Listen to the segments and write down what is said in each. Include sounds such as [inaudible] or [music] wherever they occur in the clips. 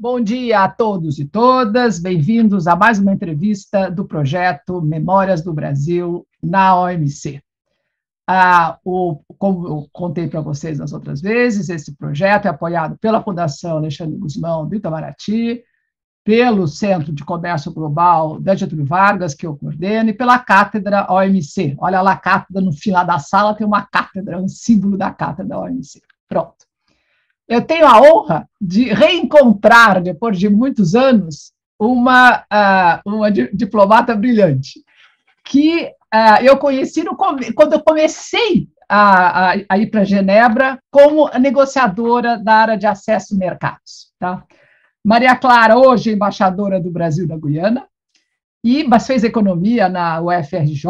Bom dia a todos e todas, bem-vindos a mais uma entrevista do projeto Memórias do Brasil na OMC. Ah, o, como eu contei para vocês nas outras vezes, esse projeto é apoiado pela Fundação Alexandre Guzmão do Itamaraty, pelo Centro de Comércio Global da Getúlio Vargas, que eu coordeno, e pela Cátedra OMC. Olha lá a cátedra, no final da sala tem uma cátedra, um símbolo da Cátedra OMC. Pronto. Eu tenho a honra de reencontrar, depois de muitos anos, uma, uh, uma diplomata brilhante, que uh, eu conheci quando eu comecei a, a, a ir para Genebra como negociadora da área de acesso a mercados. Tá? Maria Clara, hoje embaixadora do Brasil da Guiana, e, mas fez economia na UFRJ,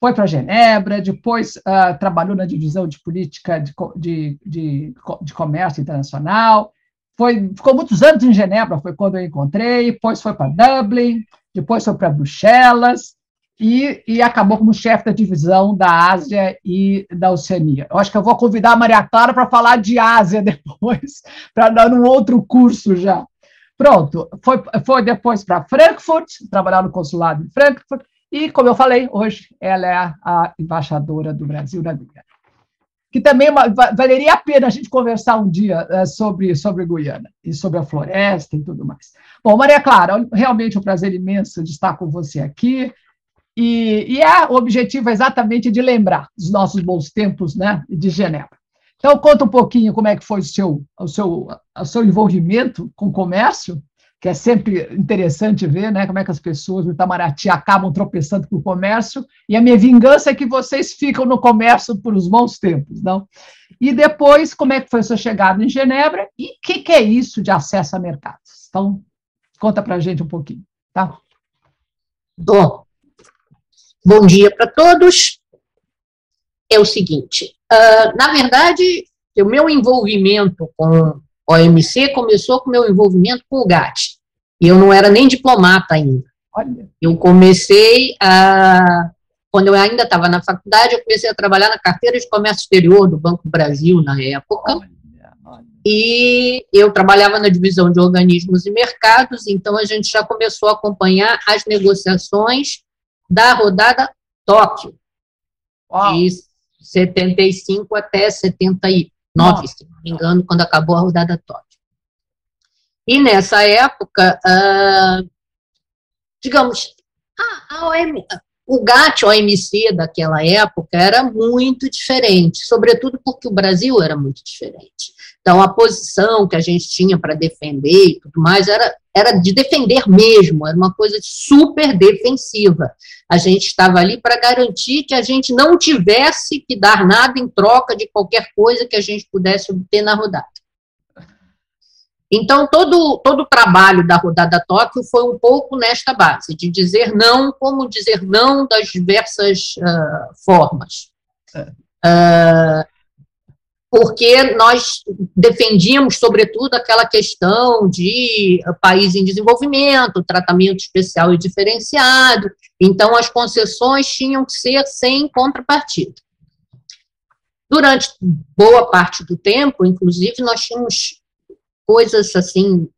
foi para Genebra, depois uh, trabalhou na divisão de política de, de, de, de, comércio internacional, foi, ficou muitos anos em Genebra, foi quando eu encontrei, depois foi para Dublin, depois foi para Bruxelas, e, e, acabou como chefe da divisão da Ásia e da Oceania. Eu acho que eu vou convidar a Maria Clara para falar de Ásia [laughs] depois, para dar um outro curso já. Pronto, foi, foi depois para Frankfurt, trabalhar no consulado em Frankfurt, e, como eu falei, hoje ela é a, embaixadora do Brasil na Guiana. Que também é valeria a pena a gente conversar um dia uh, sobre, sobre Guiana e sobre a floresta e tudo mais. Bom, Maria Clara, realmente é um prazer imenso de estar com você aqui. E, e é, o objetivo é exatamente de lembrar os nossos bons tempos né, de Genebra. Então, conta um pouquinho como é que foi o seu, o seu, o seu envolvimento com o comércio, que é sempre interessante ver né, como é que as pessoas do Itamaraty acabam tropeçando com o comércio, e a minha vingança é que vocês ficam no comércio por os bons tempos, não? E depois, como é que foi a sua chegada em Genebra, e o que, que, é isso de acesso a mercados? Então, conta para a gente um pouquinho, tá? Bom, Bom dia para todos. É o seguinte, uh, na verdade, o meu envolvimento com OMC começou com o meu envolvimento com o GATT. E eu não era nem diplomata ainda. Olha. Eu comecei a. Quando eu ainda estava na faculdade, eu comecei a trabalhar na carteira de comércio exterior do Banco Brasil na época. Olha, olha. E eu trabalhava na divisão de organismos e mercados, então a gente já começou a acompanhar as negociações da rodada Tóquio, Uau. de 75 até 79, Nossa. Me engano, quando acabou a rodada Tóquio. E nessa época, uh, digamos, a, a OM, o GATT, OMC daquela época, era muito diferente, sobretudo porque o Brasil era muito diferente. Então, a posição que a gente tinha para defender e tudo mais era, era de defender mesmo, era uma coisa super defensiva. A gente estava ali para garantir que a gente não tivesse que dar nada em troca de qualquer coisa que a gente pudesse obter na rodada. Então, todo, todo o trabalho da rodada Tóquio foi um pouco nesta base, de dizer não, como dizer não das diversas uh, formas. Uh, porque nós defendíamos, sobretudo, aquela questão de país em desenvolvimento, tratamento especial e diferenciado, então as concessões tinham que ser sem contrapartida. Durante boa parte do tempo, inclusive, nós tínhamos coisas assim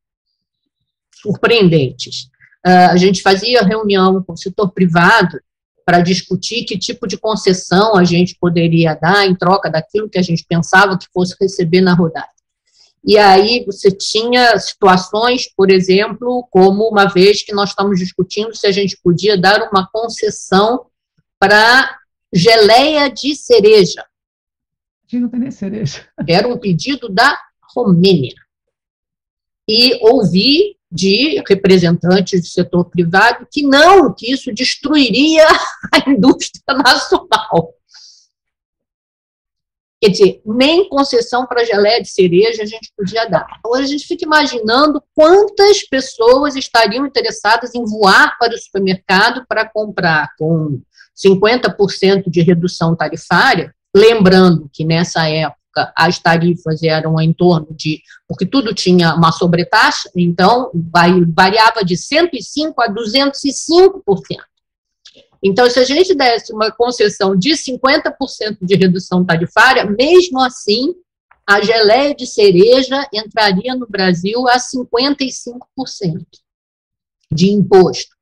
surpreendentes. Uh, a gente fazia reunião com o setor privado para discutir que tipo de concessão a gente poderia dar em troca daquilo que a gente pensava que fosse receber na rodada. E aí você tinha situações, por exemplo, como uma vez que nós estamos discutindo se a gente podia dar uma concessão para geleia de cereja. Não tem nem cereja. Era um pedido da Romênia. E ouvi de representantes do setor privado que não, que isso destruiria a indústria nacional. Quer dizer, nem concessão para geleia de cereja a gente podia dar. Agora a gente fica imaginando quantas pessoas estariam interessadas em voar para o supermercado para comprar com 50% de redução tarifária, lembrando que nessa época época as tarifas eram em torno de, porque tudo tinha uma sobretaxa, então variava de 105% a 205%. Então, se a gente desse uma concessão de 50% de redução tarifária, mesmo assim, a geleia de cereja entraria no Brasil a 55% de imposto.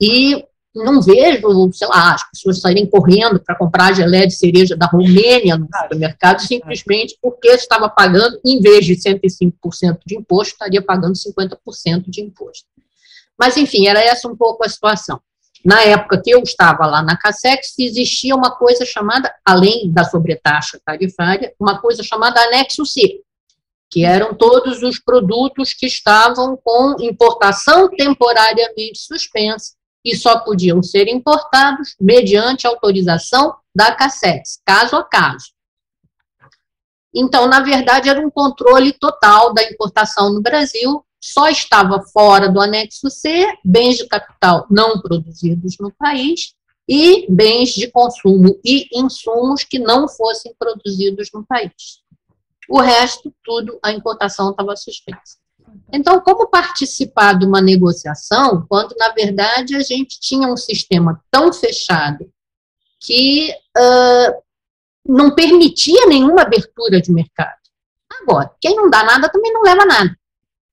E não vejo, sei lá, as pessoas saírem correndo para comprar a geleia de cereja da Romênia no supermercado simplesmente porque estava pagando, em vez de 105% de imposto, estaria pagando 50% de imposto. Mas, enfim, era essa um pouco a situação. Na época que eu estava lá na Cassex, existia uma coisa chamada, além da sobretaxa tarifária, uma coisa chamada anexo C, que eram todos os produtos que estavam com importação temporariamente suspensa e só podiam ser importados mediante autorização da Cassex, caso a caso. Então, na verdade, era um controle total da importação no Brasil, só estava fora do anexo C bens de capital não produzidos no país e bens de consumo e insumos que não fossem produzidos no país. O resto, tudo, a importação estava suspensa. Então, como participar de uma negociação, quando, na verdade, a gente tinha um sistema tão fechado que uh, não permitia nenhuma abertura de mercado? Agora, quem não dá nada também não leva nada.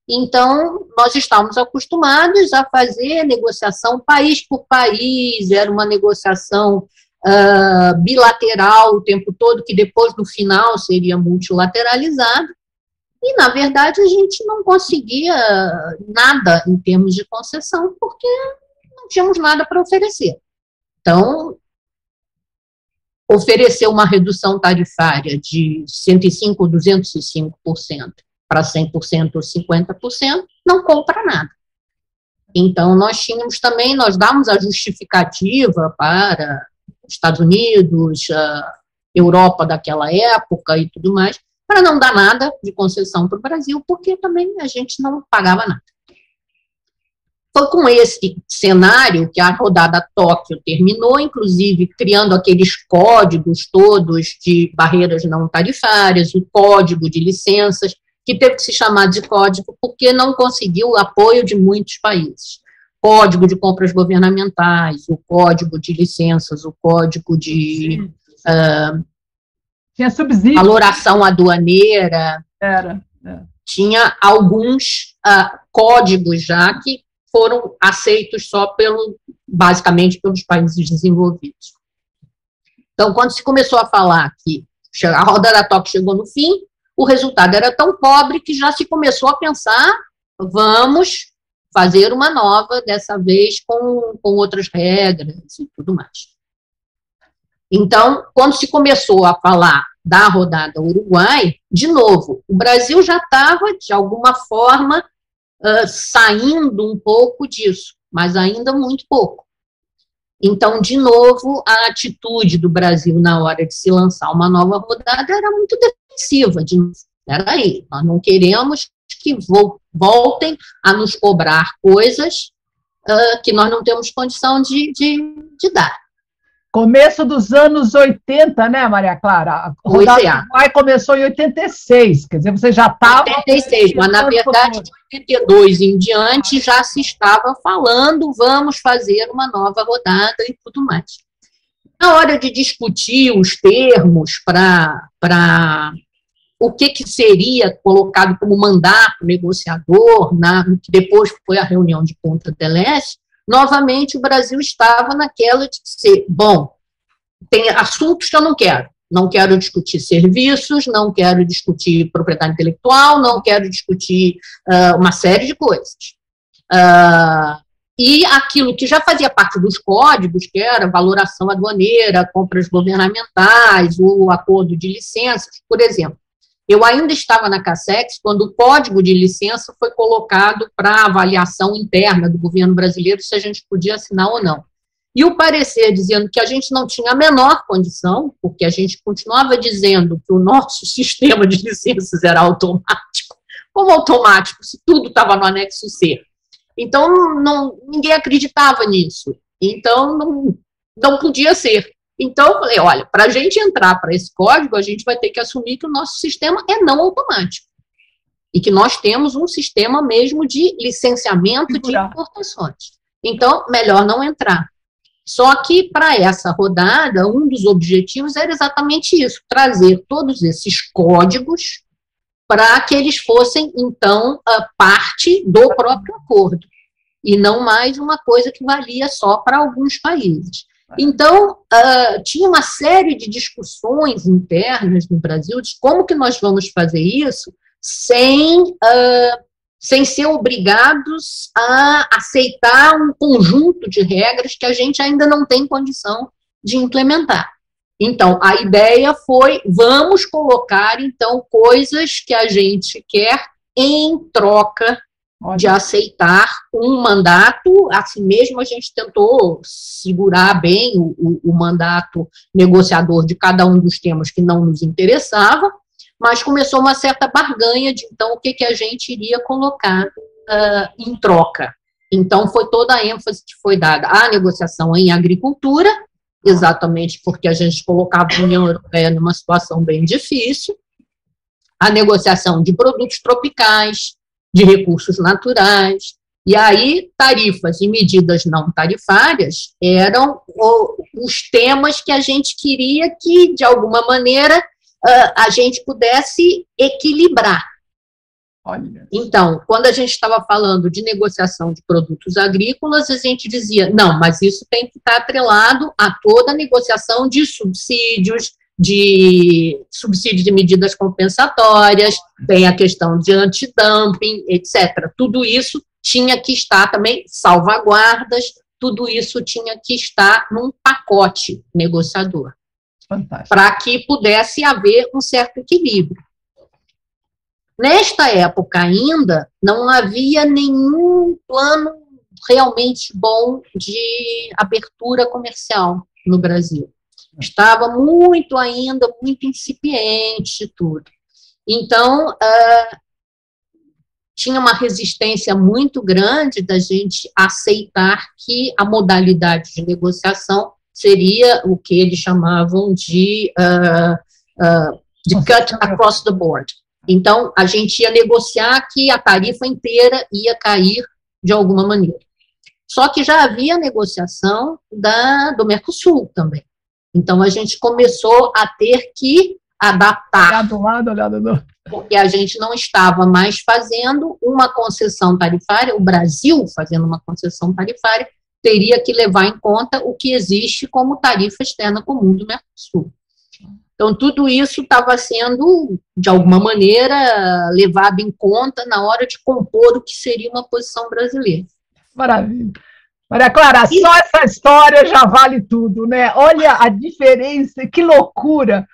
Então, nós estávamos acostumados a fazer negociação país por país, era uma negociação uh, bilateral o tempo todo, que depois, no final, seria multilateralizado. E, na verdade, a gente não conseguia nada em termos de concessão, porque não tínhamos nada para oferecer. Então, oferecer uma redução tarifária de 105% ou 205% para 100% ou 50%, não compra nada. Então, nós tínhamos também, nós damos a justificativa para Estados Unidos, Europa daquela época e tudo mais, para não dar nada de concessão para o Brasil, porque também a gente não pagava nada. Foi com esse cenário que a rodada Tóquio terminou, inclusive criando aqueles códigos todos de barreiras não tarifárias, o código de licenças, que teve que se chamar de código porque não conseguiu o apoio de muitos países. Código de compras governamentais, o código de licenças, o código de uh, tinha subsídio. valoração aduaneira. Era. É. Tinha alguns uh, códigos já que foram aceitos só pelo, basicamente pelos países desenvolvidos. Então, quando se começou a falar que a roda da TOC chegou no fim, o resultado era tão pobre que já se começou a pensar, vamos fazer uma nova, dessa vez com, com outras regras e tudo mais. Então, quando se começou a falar da rodada Uruguai, de novo, o Brasil já estava, de alguma forma, uh, saindo um pouco disso, mas ainda muito pouco. Então, de novo, a atitude do Brasil na hora de se lançar uma nova rodada era muito defensiva. De, peraí, nós não queremos que voltem a nos cobrar coisas uh, que nós não temos condição de, de, de dar. Começo dos anos 80, né, Maria Clara? A rodada é. Uruguai começou em 86, quer dizer, você já estava... 86, mas na verdade, de 82 em diante, já se estava falando, vamos fazer uma nova rodada e tudo mais. Na hora de discutir os termos para o que, que seria colocado como mandato negociador, na, que depois foi a reunião de Ponta del Este, novamente o Brasil estava naquela de ser, bom, tem assuntos que eu não quero. Não quero discutir serviços, não quero discutir propriedade intelectual, não quero discutir uh, uma série de coisas. Uh, e aquilo que já fazia parte dos códigos, que era valoração aduaneira, compras governamentais, o acordo de licenças, por exemplo. Eu ainda estava na CASEX quando o código de licença foi colocado para avaliação interna do governo brasileiro se a gente podia assinar ou não. E o parecer dizendo que a gente não tinha a menor condição, porque a gente continuava dizendo que o nosso [laughs] sistema de licenças era automático. Como automático, se tudo estava no anexo C? Então, não, ninguém acreditava nisso. Então, não, não podia ser. Então, eu falei, olha, para a gente entrar para esse código, a gente vai ter que assumir que o nosso sistema é não automático. E que nós temos um sistema mesmo de licenciamento de importações. Então, melhor não entrar. Só que para essa rodada, um dos objetivos era exatamente isso: trazer todos esses códigos para que eles fossem, então, parte do próprio acordo, e não mais uma coisa que valia só para alguns países. Então, uh, tinha uma série de discussões internas no Brasil de como que nós vamos fazer isso sem, uh, sem ser obrigados a aceitar um conjunto de regras que a gente ainda não tem condição de implementar. Então, a ideia foi, vamos colocar, então, coisas que a gente quer em troca de aceitar um mandato, assim mesmo a gente tentou segurar bem o, o, o, mandato negociador de cada um dos temas que não nos interessava, mas começou uma certa barganha de então o que, que a gente iria colocar uh, em troca. Então foi toda a ênfase que foi dada à negociação em agricultura, exatamente porque a gente colocava a União Europeia numa situação bem difícil, a negociação de produtos tropicais, de recursos naturais. E aí, tarifas e medidas não tarifárias eram os temas que a gente queria que, de alguma maneira, a gente pudesse equilibrar. Olha. Então, quando a gente estava falando de negociação de produtos agrícolas, a gente dizia, não, mas isso tem que estar atrelado a toda a negociação de subsídios, de subsídio de medidas compensatórias, tem a questão de antidumping, etc. Tudo isso tinha que estar também, salvaguardas, tudo isso tinha que estar num pacote negociador. Para que pudesse haver um certo equilíbrio. Nesta época ainda, não havia nenhum plano realmente bom de abertura comercial no Brasil. Estava muito ainda, muito incipiente tudo. Então, uh, tinha uma resistência muito grande da gente aceitar que a modalidade de negociação seria o que eles chamavam de, uh, uh, de cut across the board. Então, a gente ia negociar que a tarifa inteira ia cair de alguma maneira. Só que já havia negociação da, do Mercosul também. Então, a gente começou a ter que adaptar. Olhar do lado, olhar do. Porque a gente não estava mais fazendo uma concessão tarifária, o Brasil fazendo uma concessão tarifária, teria que levar em conta o que existe como tarifa externa comum do Mercosul. Então, tudo isso estava sendo, de alguma maneira, levado em conta na hora de compor o que seria uma posição brasileira. Maravilha. Maria Clara, só essa história já vale tudo, né? Olha a diferença, que loucura.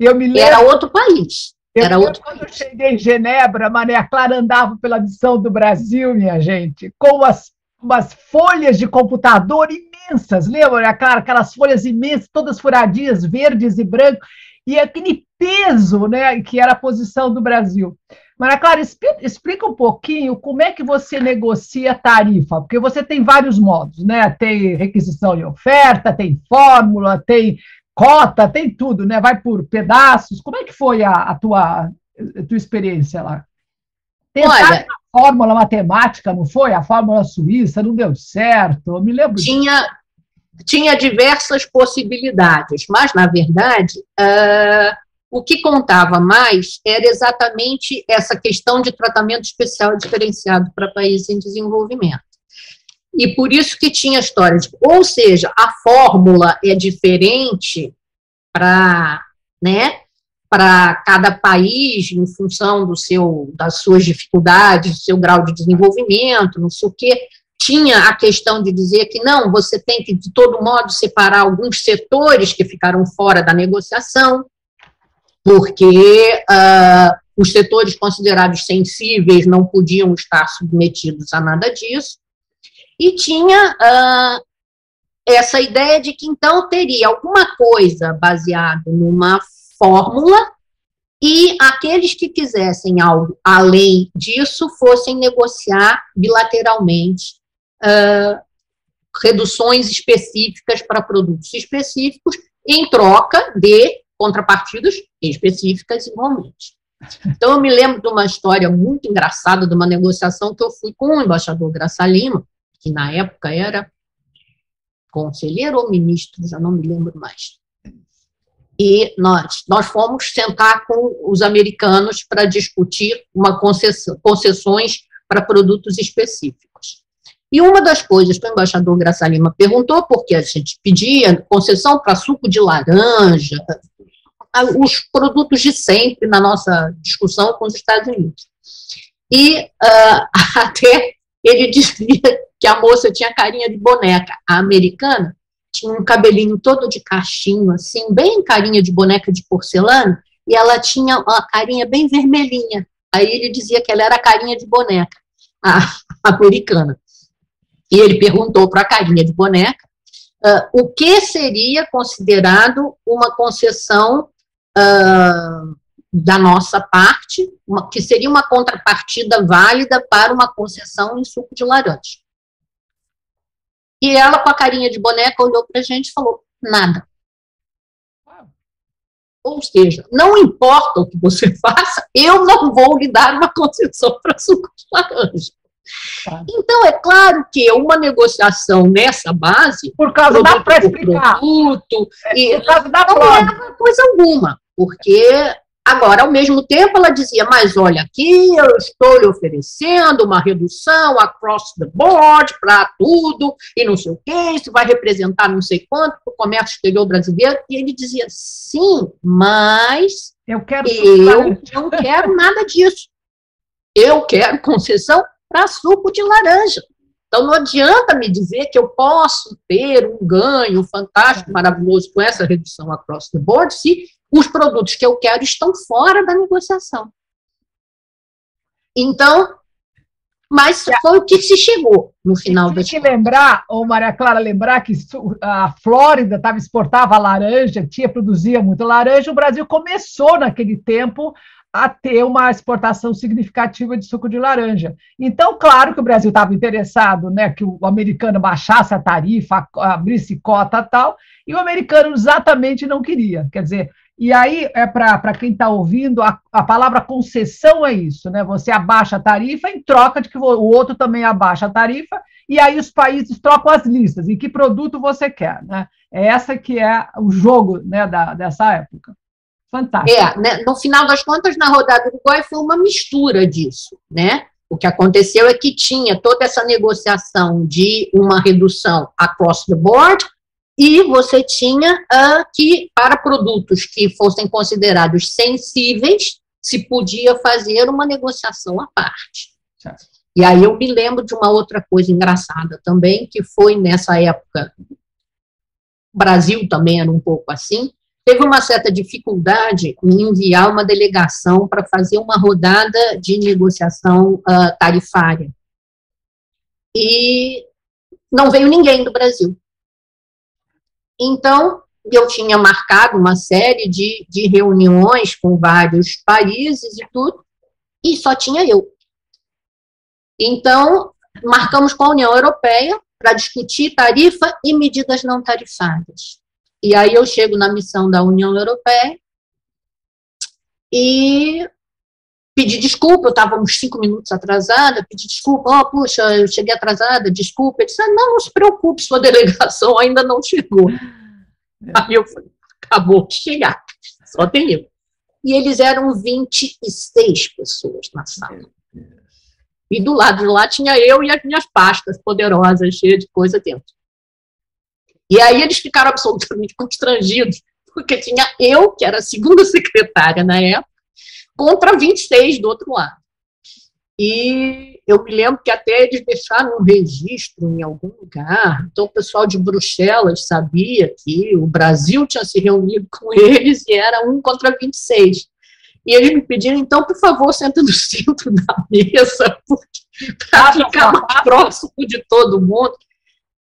Eu me lembro, Era outro país. Era eu, outro quando país. eu cheguei em Genebra, Maria Clara andava pela missão do Brasil, minha gente, com as, umas folhas de computador imensas. Lembra, Maria Clara? Aquelas folhas imensas, todas furadinhas, verdes e brancos, e aquele peso, né, que era a posição do Brasil. Maria Clara, explica um pouquinho como é que você negocia tarifa, porque você tem vários modos, né? Tem requisição de oferta, tem fórmula, tem cota, tem tudo, né? Vai por pedaços. Como é que foi a, a tua, a tua experiência lá? Olha, a fórmula matemática, não foi? A fórmula suíça não deu certo, eu me lembro. Tinha, tinha diversas possibilidades, mas, na verdade, uh, o que contava mais era exatamente essa questão de tratamento especial diferenciado para países em desenvolvimento. E por isso que tinha história de, ou seja, a fórmula é diferente para, né, para cada país em função do seu das suas dificuldades, do seu grau de desenvolvimento, não sei o quê. Tinha a questão de dizer que não, você tem que de todo modo separar alguns setores que ficaram fora da negociação porque uh, os setores considerados sensíveis não podiam estar submetidos a nada disso, e tinha uh, essa ideia de que então teria alguma coisa baseada numa fórmula e aqueles que quisessem algo além disso fossem negociar bilateralmente uh, reduções específicas para produtos específicos em troca de contrapartidas específicas igualmente. Então, eu me lembro de uma história muito engraçada de uma negociação que eu fui com o embaixador Graça Lima, que na época era conselheiro ou ministro, já não me lembro mais. E nós, nós fomos sentar com os americanos para discutir uma concessão, concessões para produtos específicos. E uma das coisas que o embaixador Graça Lima perguntou, porque a gente pedia concessão para suco de laranja, os produtos de sempre na nossa discussão com os Estados Unidos. E uh, [laughs] até ele dizia que a moça tinha carinha de boneca. A americana tinha um cabelinho todo de cachinho, assim, bem carinha de boneca de porcelana, e ela tinha uma carinha bem vermelhinha. Aí ele dizia que ela era carinha de boneca, a [laughs] americana. E ele perguntou para a carinha de boneca uh, o que seria considerado uma concessão uh, da nossa parte, uma, que seria uma contrapartida válida para uma concessão em suco de laranja. E ela, com a carinha de boneca, olhou para a gente e falou: nada. Ou seja, não importa o que você [laughs] faça, eu não vou lhe dar uma concessão para suco de laranja. Tá. Então, é claro que uma negociação nessa base, por causa da produto, é, e por causa da não leva coisa alguma, porque Agora, ao mesmo tempo, ela dizia: Mas olha aqui, eu estou lhe oferecendo uma redução across the board para tudo, e não sei o quê, isso vai representar não sei quanto para o comércio exterior brasileiro. E ele dizia: Sim, mas eu, quero eu não quero nada disso. Eu quero concessão para suco de laranja. Então, não adianta me dizer que eu posso ter um ganho fantástico, maravilhoso com essa redução across the board, se os produtos que eu quero estão fora da negociação. Então, mas foi o que se chegou no final da que lembrar, ou Maria Clara, lembrar que a Flórida tava, exportava laranja, tinha, produzia muito laranja, o Brasil começou naquele tempo a ter uma exportação significativa de suco de laranja. Então, claro que o Brasil estava interessado né, que o americano baixasse a tarifa, abrisse cota tal, e o americano exatamente não queria. Quer dizer, e aí, é para quem está ouvindo, a, a palavra concessão é isso, né? Você abaixa a tarifa em troca de que o outro também abaixa a tarifa, e aí os países trocam as listas, em que produto você quer, né? É essa que é o jogo né, da, dessa época. Fantástico. É, né, no final das contas, na rodada do Uruguai foi uma mistura disso, né? O que aconteceu é que tinha toda essa negociação de uma redução across the board, e você tinha uh, que, para produtos que fossem considerados sensíveis, se podia fazer uma negociação à parte. Certo. E aí eu me lembro de uma outra coisa engraçada também, que foi nessa época, o Brasil também era um pouco assim, teve uma certa dificuldade em enviar uma delegação para fazer uma rodada de negociação uh, tarifária. E não veio ninguém do Brasil. Então, eu tinha marcado uma série de, de reuniões com vários países e tudo, e só tinha eu. Então, marcamos com a União Europeia para discutir tarifa e medidas não tarifárias. E aí eu chego na missão da União Europeia e pedi desculpa, eu estava uns cinco minutos atrasada, pedi desculpa, oh, puxa, eu cheguei atrasada, desculpa. Ele disse, ah, não, não se preocupe, sua [laughs] delegação ainda não chegou. É. Aí eu falei, acabou de chegar, só tem eu. E eles eram 26 pessoas na sala. E do lado de lá tinha eu e as minhas pastas poderosas, cheias de coisa dentro. E aí eles ficaram absolutamente [laughs] constrangidos, porque tinha eu, que era a segunda [laughs] secretária na época, contra 26 do outro lado. E eu me lembro que até eles deixaram um registro em algum lugar. Então, o pessoal de Bruxelas sabia que o Brasil tinha se reunido com [laughs] eles e era um contra 26. E eles me pediram, então, por favor, senta no centro da mesa, para ficar mais próximo de todo mundo.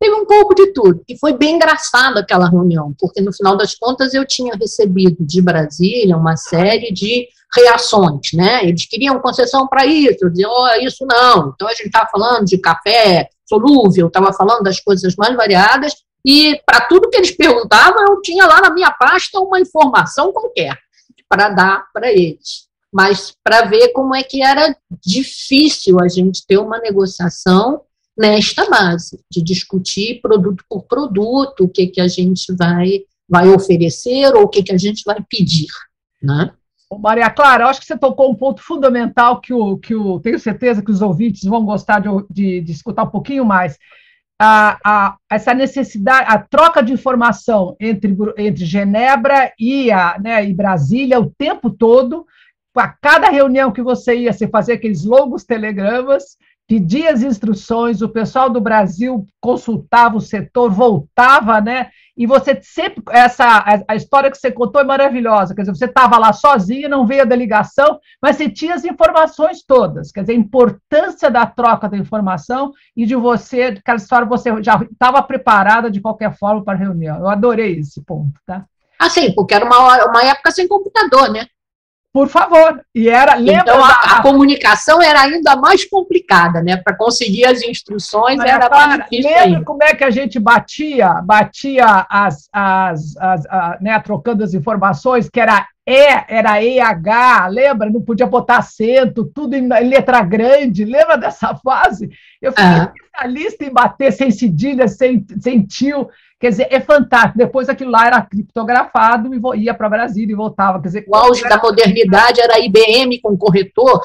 Teve um pouco de tudo. E foi bem engraçado aquela reunião, porque no final das contas eu tinha recebido de Brasília uma série de reações, né? Eles queriam concessão para isso, diziam, oh, isso não. Então a gente estava falando de café solúvel, estava falando das coisas mais variadas, e para tudo que eles perguntavam, eu tinha lá na minha pasta uma informação qualquer para dar para eles. Mas para ver como é que era difícil a gente ter uma negociação nesta base, de discutir produto por produto, o que, que a gente vai, vai oferecer ou o que, que a gente vai pedir. Né? Maria Clara, acho que você tocou um ponto fundamental que, o, que o, tenho certeza que os ouvintes vão gostar de, de, de escutar um pouquinho mais. A, a, essa necessidade, a troca de informação entre, entre Genebra e, a, né, e Brasília o tempo todo, a cada reunião que você ia, você fazia aqueles longos telegramas, pedia as instruções, o pessoal do Brasil consultava o setor, voltava, né? E você sempre, essa, a, história que você contou é maravilhosa, quer dizer, você estava lá sozinho, não veio a delegação, mas você tinha as informações todas, quer dizer, a importância da troca da informação e de você, aquela história, você já estava preparada de qualquer forma para a reunião. Eu adorei esse ponto, tá? Ah, sim, porque era uma, uma época sem computador, né? Por favor. E era. Então, a, a, comunicação era ainda mais complicada, né? Para conseguir as instruções Mas, era mais difícil. Lembra ainda. como é que a gente batia, batia as, as, as a, né, trocando as informações, que era E, era EH, lembra? Não podia botar acento, tudo em letra grande. Lembra dessa fase? Eu fui ah. especialista em bater sem cedilha, sem, sem tio. Quer dizer, é fantástico. Depois aquilo lá era criptografado e ia para Brasília e voltava. Quer dizer, o auge da modernidade era IBM com corretor.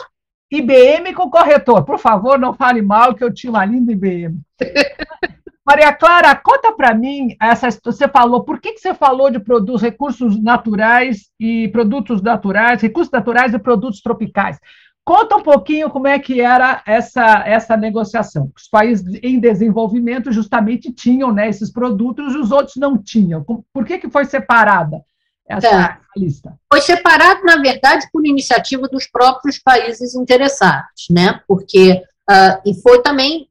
IBM com corretor. Por favor, não fale mal, que eu tinha uma linda IBM. [laughs] Maria Clara, conta para mim, essa, você falou, por que, que você falou de produtos, recursos naturais e produtos naturais, recursos naturais e produtos tropicais? Conta um pouquinho como é que era essa, essa negociação. Os países em desenvolvimento justamente tinham né, esses produtos e os outros não tinham. Por que, que foi separada essa é. lista? Foi separado, na verdade, por iniciativa dos próprios países interessados, né? Porque uh, e foi também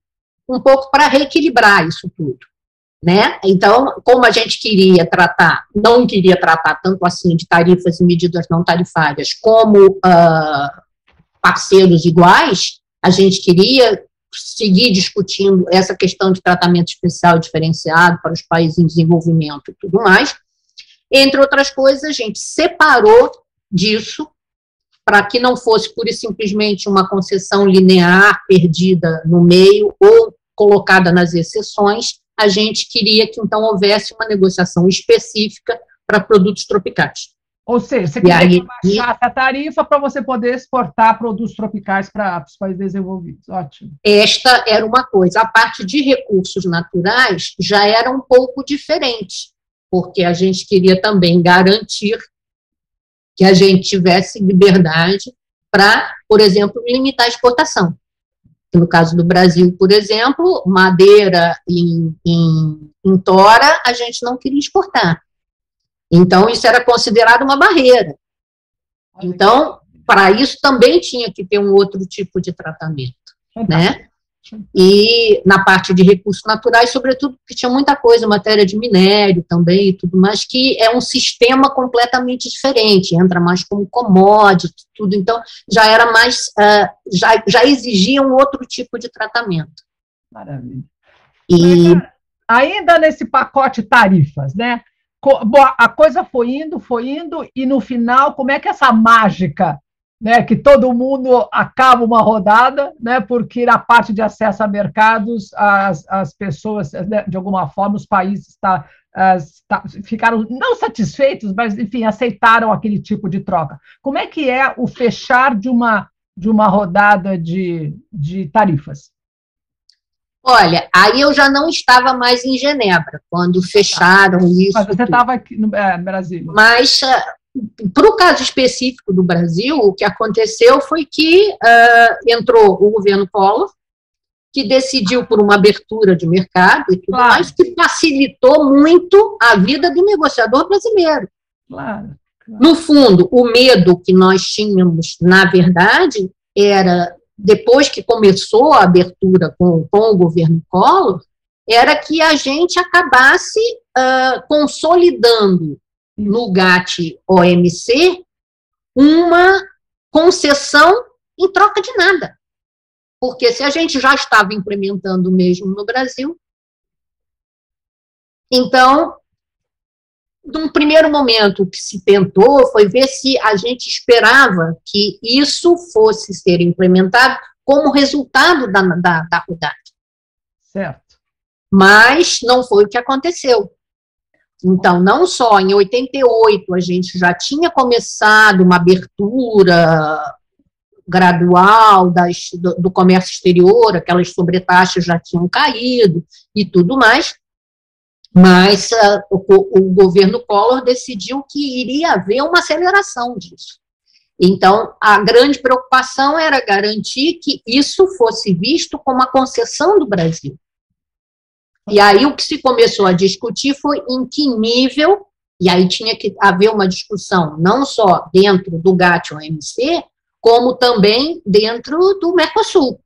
um pouco para reequilibrar isso tudo. Né? Então, como a gente queria tratar, não queria tratar tanto assim de tarifas e medidas não tarifárias como uh, parceiros iguais, a gente queria seguir discutindo essa questão de tratamento especial diferenciado para os países em desenvolvimento e tudo mais. Entre outras coisas, a gente separou disso para que não fosse pura e simplesmente uma concessão linear perdida no meio ou colocada nas exceções, a gente queria que então houvesse uma negociação específica para produtos tropicais. Ou seja, você queria aí, baixar essa tarifa para você poder exportar produtos tropicais para os países desenvolvidos. Ótimo. Esta era uma coisa. A parte de recursos naturais já era um pouco diferente, porque a gente queria também garantir que a gente tivesse liberdade para, por exemplo, limitar a exportação. No caso do Brasil, por exemplo, madeira em, em, em tora, a gente não queria exportar então, isso era considerado uma barreira. Então, para isso também tinha que ter um outro tipo de tratamento, né? E na parte de recursos naturais, sobretudo, porque tinha muita coisa, matéria de minério também e tudo mais, que é um sistema completamente diferente, entra mais como commodity, tudo, então já era mais, uh, já, já exigia um outro tipo de tratamento. Maravilha. E ainda nesse pacote tarifas, né? a coisa foi indo, foi indo, e no final, como é que essa mágica, né, que todo mundo acaba uma rodada, né, porque na parte de acesso a mercados, as, as pessoas, né, de alguma forma, os países tá, as, tá, ficaram não satisfeitos, mas, enfim, aceitaram aquele tipo de troca. Como é que é o fechar de uma, de uma rodada de, de tarifas? Olha, aí eu já não estava mais em Genebra, quando fecharam isso. Mas você estava aqui no é, Brasil. Mas, para o caso específico do Brasil, o que aconteceu foi que uh, entrou o governo Collor, que decidiu por uma abertura de mercado e tudo claro. mais, que facilitou muito a vida do negociador brasileiro. Claro, claro. No fundo, o medo que nós tínhamos, na verdade, era depois que começou a abertura com, com o governo Collor, era que a gente acabasse uh, consolidando no GATT-OMC uma concessão em troca de nada. Porque se a gente já estava implementando mesmo no Brasil, então num primeiro momento, o que se tentou foi ver se a gente esperava que isso fosse ser implementado como resultado da, da, da rodada. Certo. Mas não foi o que aconteceu. Então, não só em 88 a gente já tinha começado uma abertura gradual das, do, do, comércio exterior, aquelas sobretaxas já tinham caído e tudo mais, mas uh, o, o governo Collor decidiu que iria haver uma aceleração disso. Então, a grande preocupação era garantir que isso fosse visto como a concessão do Brasil. E aí o que se começou a discutir foi em que nível, e aí tinha que haver uma discussão não só dentro do GATT-OMC, como também dentro do Mercosul.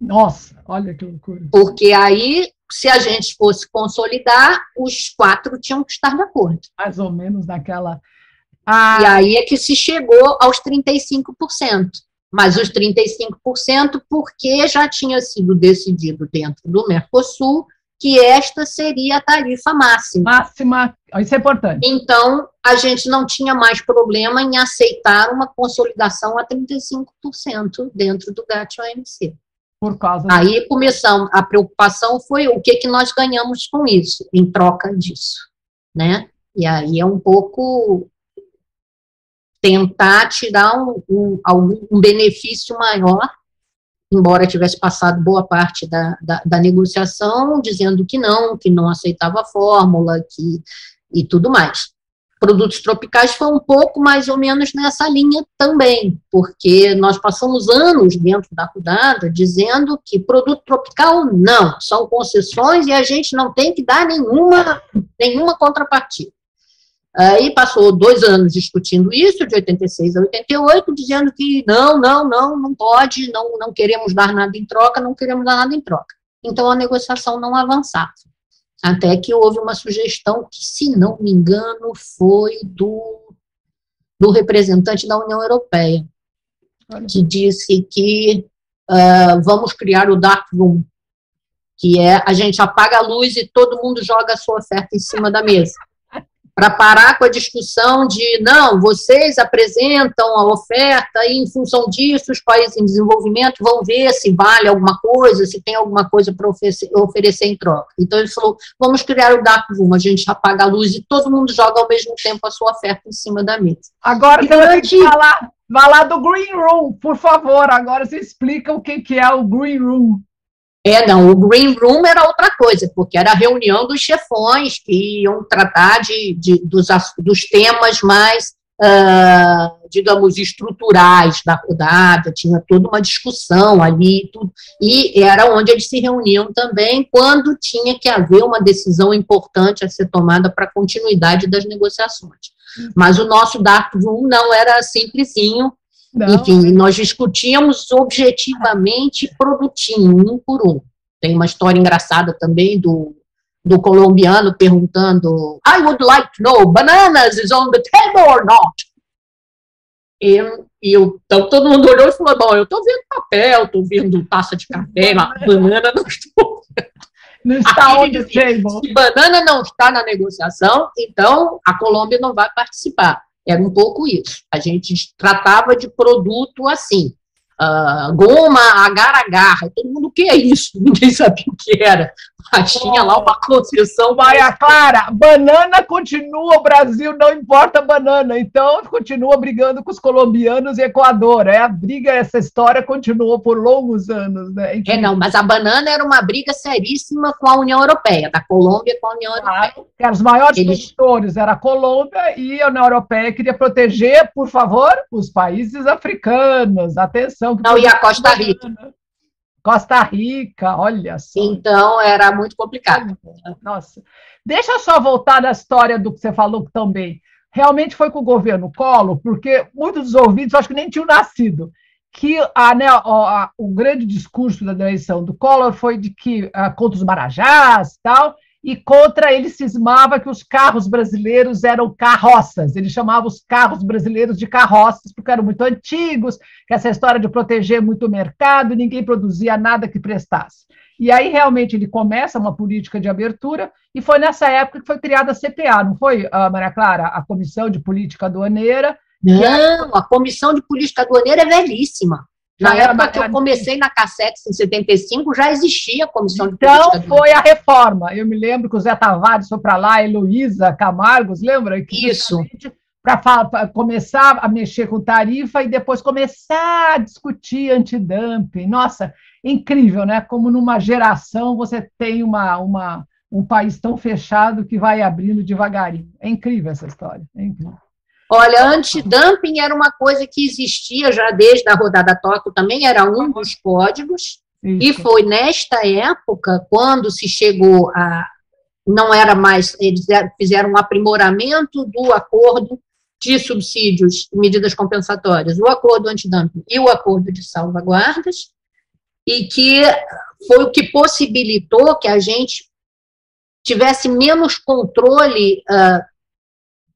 Nossa, olha que loucura. Porque aí, se a gente fosse consolidar, os quatro tinham que estar de acordo. Mais ou menos naquela ah. E aí é que se chegou aos 35%. Mas os 35% porque já tinha sido decidido dentro do Mercosul que esta seria a tarifa máxima. Máxima, isso é importante. Então, a gente não tinha mais problema em aceitar uma consolidação a 35% dentro do GATT-OMC. Por causa Aí começamos, a preocupação foi o que, que nós ganhamos com isso, em troca disso, né? E aí é um pouco tentar tirar um, um, algum, um benefício maior, embora tivesse passado boa parte da, da, da, negociação, dizendo que não, que não aceitava a fórmula, que, e tudo mais. Produtos tropicais foi um pouco mais ou menos nessa linha também, porque nós passamos anos dentro da Rudada dizendo que produto tropical não, são concessões e a gente não tem que dar nenhuma, nenhuma contrapartida. Aí passou dois anos discutindo isso, de 86 a 88, dizendo que não, não, não, não pode, não, não queremos dar nada em troca, não queremos dar nada em troca. Então a negociação não avançava. Até que houve uma sugestão que, se não me engano, foi do, do representante da União Europeia, que disse que uh, vamos criar o Dark Room, que é a gente apaga a luz e todo mundo joga a sua oferta em cima da mesa para parar com a discussão de não, vocês apresentam a oferta e em função disso os países em desenvolvimento vão ver se vale alguma coisa, se tem alguma coisa para oferecer, oferecer, em troca. Então ele falou, vamos criar o Dark Room, a gente apaga a luz e todo mundo joga ao mesmo tempo a sua oferta em cima da mesa. Agora vai que falar, falar do Green Room, por favor, agora você explica o que, que é o Green Room. É, não, o Green Room era outra coisa, porque era a reunião dos chefões que iam tratar de, de dos, dos temas mais, uh, digamos, estruturais da rodada, tinha toda uma discussão ali, tudo, e era onde eles se reuniam também quando tinha que haver uma decisão importante a ser tomada para a continuidade das negociações. Mas o nosso Dark Room não era simplesinho, não. Enfim, nós discutíamos objetivamente produtinho, um por um. Tem uma história engraçada também do, do colombiano perguntando: I would like to know, bananas is on the table or not? E, e eu, então todo mundo olhou e falou: Bom, eu estou vendo papel, estou vendo taça de café, mas banana não estou. Não está on the table. Se banana não está na negociação, então a Colômbia não vai participar. Era um pouco isso. A gente tratava de produto assim. Uh, goma, agar-agar, todo mundo, o que é isso? [laughs] Ninguém sabia o que era. Mas tinha lá uma concessão. Maria Clara, banana continua, o Brasil não importa banana, então continua brigando com os colombianos e Equador. É, a briga, essa história continuou por longos anos. Né? É, não, mas a banana era uma briga seríssima com a União Europeia, da Colômbia com a União Europeia. Claro, os maiores Eles... produtores era a Colômbia e a União Europeia queria proteger, por favor, os países africanos. Atenção. não, e a Costa Rica. Costa Rica, olha só. Então era muito complicado. Nossa. Deixa eu só voltar na história do que você falou também. Realmente foi com o governo Collor, porque muitos dos ouvintes acho que nem tinham nascido. Que a, né, a, o grande discurso da eleição do Collor foi de que a, ah, contra os marajás tal, e contra ele cismava que os carros brasileiros eram carroças. Ele chamava os carros brasileiros de carroças, porque eram muito antigos, que essa história de proteger muito o mercado, ninguém produzia nada que prestasse. E aí, realmente, ele começa uma política de abertura, e foi nessa época que foi criada a CPA, não foi, Maria Clara? A Comissão de Política Aduaneira. Não, a Comissão de Política Aduaneira é velhíssima. Já na época que eu comecei na Cassex em 75, já existia a comissão de Então foi a reforma. Eu me lembro que o Zé Tavares foi para lá, a Heloísa Camargos, lembra? Que Isso. Para começar a mexer com tarifa e depois começar a discutir antidumping. Nossa, incrível, né? Como numa geração você tem uma, uma, um país tão fechado que vai abrindo devagarinho. É incrível essa história. É incrível. Olha, antidumping era uma coisa que existia já desde a rodada Tóquio, também era um dos códigos, Isso. e foi nesta época, quando se chegou a. Não era mais. Eles fizeram um aprimoramento do acordo de subsídios e medidas compensatórias, o acordo antidumping e o acordo de salvaguardas, e que foi o que possibilitou que a gente tivesse menos controle uh,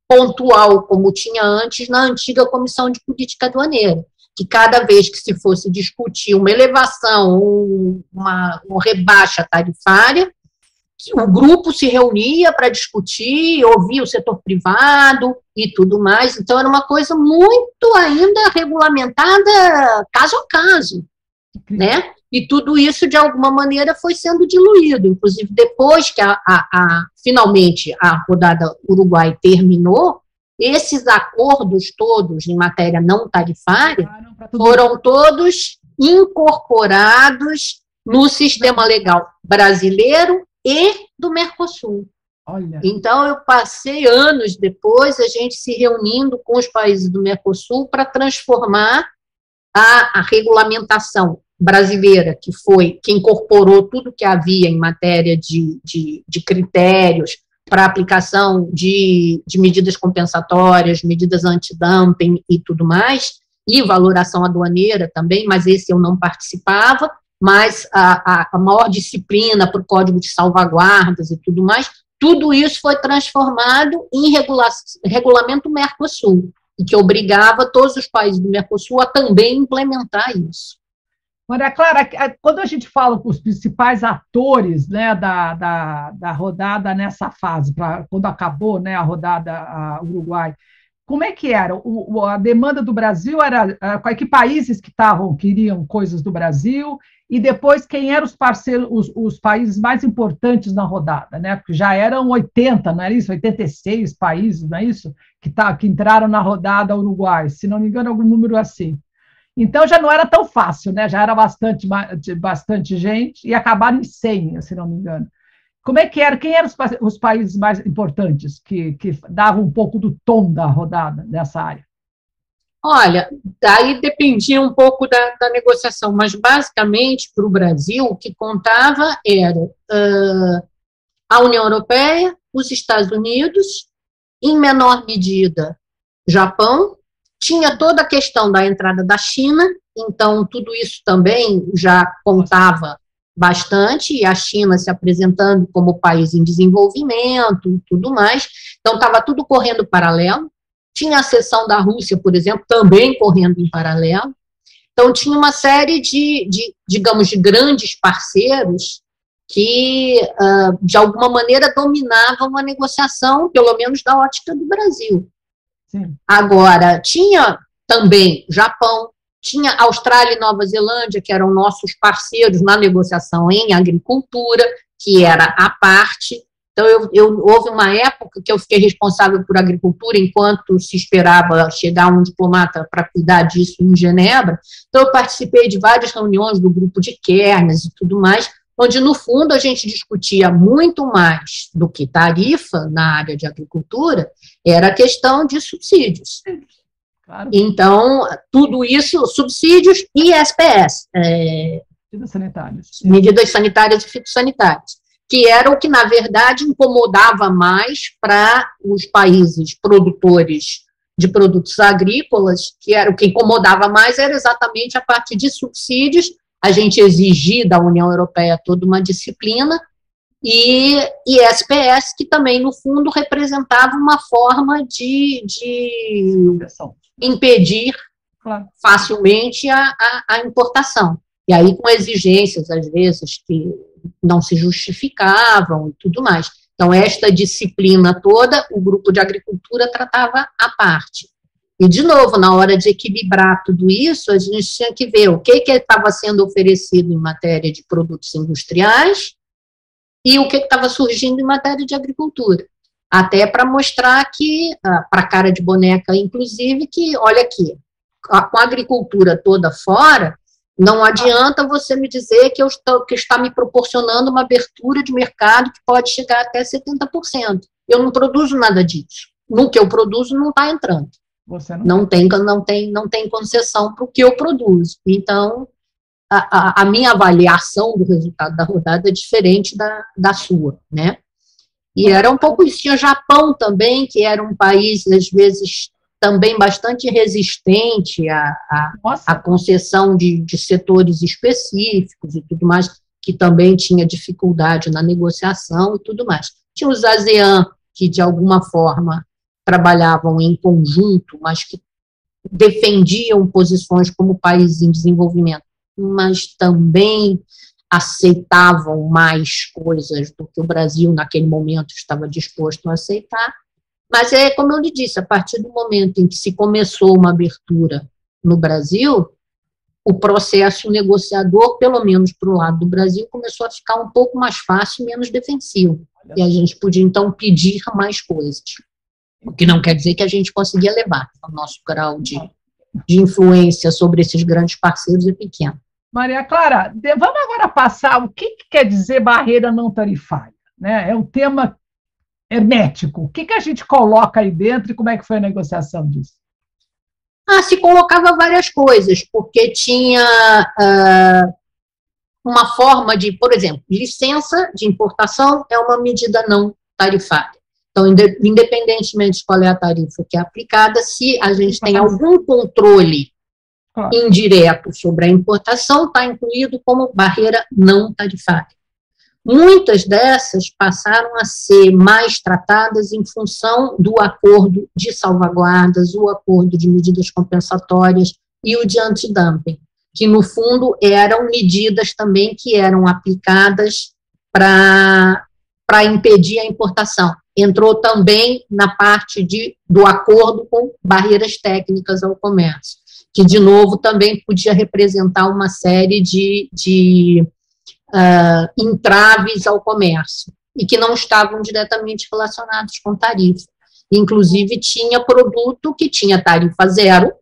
pontual, como tinha antes na antiga Comissão de Política Aduaneira, que cada vez que se fosse discutir uma elevação, uma, uma rebaixa tarifária, o grupo se reunia para discutir, ouvia o setor privado e tudo mais. Então, era uma coisa muito ainda regulamentada caso a caso, né? E tudo isso, de alguma maneira, foi sendo diluído. Inclusive, depois que a, a, a finalmente a rodada Uruguai terminou, esses acordos todos em matéria não tarifária foram todos incorporados no sistema legal brasileiro e do Mercosul. Olha. Então, eu passei anos depois, a gente se reunindo com os países do Mercosul para transformar a, a regulamentação brasileira, que foi, que incorporou tudo que havia em matéria de, de, de critérios para aplicação de, de medidas compensatórias, medidas antidumping e tudo mais, e valoração aduaneira também, mas esse eu não participava, mas a, a, maior disciplina para o Código de Salvaguardas e tudo mais, tudo isso foi transformado em regula regulamento Mercosul, e que obrigava todos os países do Mercosul a também implementar isso. Maria Clara, quando a gente fala com os principais atores né, da, da, da rodada nessa fase, pra, quando acabou né, a rodada a Uruguai, como é que era? O, a demanda do Brasil era, era que países que estavam queriam coisas do Brasil e depois quem eram os parceiros, os, os, países mais importantes na rodada, né? Porque já eram 80, não era isso? 86 países, não é isso? Que, tá, que entraram na rodada Uruguai, se não me engano, algum número assim. Então já não era tão fácil, né? Já era bastante, bastante gente e acabaram em 100, se não me engano. Como é que era? Quem eram os, os países mais importantes que, que davam um pouco do tom da rodada nessa área? Olha, daí dependia um pouco da, da negociação, mas basicamente para o Brasil o que contava era uh, a União Europeia, os Estados Unidos, em menor medida Japão, tinha toda a questão da entrada da China, então tudo isso também já contava bastante, e a China se apresentando como país em desenvolvimento e tudo mais, então estava tudo correndo paralelo. Tinha a seção da Rússia, por exemplo, também correndo em paralelo. Então tinha uma série de, de digamos, de grandes parceiros que, uh, de alguma maneira, dominavam a negociação, pelo menos da ótica do Brasil. Sim. Agora, tinha também Japão, tinha Austrália e Nova Zelândia, que eram nossos parceiros na negociação em agricultura, que era a parte. Então, eu, eu, houve uma época que eu fiquei responsável por agricultura, enquanto se esperava chegar um diplomata para cuidar disso em Genebra. Então, eu participei de várias reuniões do grupo de Kernes e tudo mais, onde, no fundo, a gente discutia muito mais do que tarifa na área de agricultura, era a questão de subsídios. Claro. Então, tudo isso, subsídios e SPS. É, medidas sanitárias. Medidas sanitárias e fitossanitárias, que era o que, na verdade, incomodava mais para os países produtores de produtos agrícolas, que era o que incomodava mais era exatamente a parte de subsídios a gente exigir da União Europeia toda uma disciplina, e, e SPS, que também, no fundo, representava uma forma de, de impedir claro. facilmente a, a, a, importação. E aí, com exigências, às vezes, que não se justificavam e tudo mais. Então, esta disciplina toda, o grupo de agricultura tratava à parte. E, de novo, na hora de equilibrar tudo isso, a gente tinha que ver o que estava sendo oferecido em matéria de produtos industriais e o que estava surgindo em matéria de agricultura. Até para mostrar que, ah, para a cara de boneca, inclusive, que, olha aqui, com a agricultura toda fora, não adianta você me dizer que, eu estou, que está me proporcionando uma abertura de mercado que pode chegar até 70%. Eu não produzo nada disso. No que eu produzo não está entrando. Você não, não tem, não tem, não tem concessão para o que eu produzo. Então, a, a, a, minha avaliação do resultado da rodada é diferente da, da sua, né? E era um pouco isso. Tinha Japão também, que era um país, às vezes, também bastante resistente à, à, à concessão de, de setores específicos e tudo mais, que também tinha dificuldade na negociação e tudo mais. Tinha os ASEAN, que de alguma forma trabalhavam em conjunto, mas que defendiam posições como países em desenvolvimento, mas também aceitavam mais coisas do que o Brasil naquele momento estava disposto a aceitar. Mas é como eu lhe disse, a partir do momento em que se começou uma abertura no Brasil, o processo negociador, pelo menos para o lado do Brasil, começou a ficar um pouco mais fácil e menos defensivo. E a gente podia, então, pedir mais coisas. O que não quer dizer que a gente conseguia levar. O nosso grau de, de influência sobre esses grandes parceiros é pequeno. Maria Clara, vamos agora passar o que, que quer dizer barreira não tarifária. Né? É um tema hermético. O que, que a gente coloca aí dentro e como é que foi a negociação disso? Ah, se colocava várias coisas, porque tinha uh, uma forma de, por exemplo, licença de importação é uma medida não tarifária. Então, independentemente de qual é a tarifa que é aplicada, se a gente tem algum controle indireto sobre a importação, está incluído como barreira não tarifária. Muitas dessas passaram a ser mais tratadas em função do acordo de salvaguardas, o acordo de medidas compensatórias e o de antidumping, que no fundo eram medidas também que eram aplicadas para impedir a importação. Entrou também na parte de, do acordo com barreiras técnicas ao comércio, que, de novo, também podia representar uma série de, de uh, entraves ao comércio e que não estavam diretamente relacionados com tarifa. Inclusive, tinha produto que tinha tarifa zero,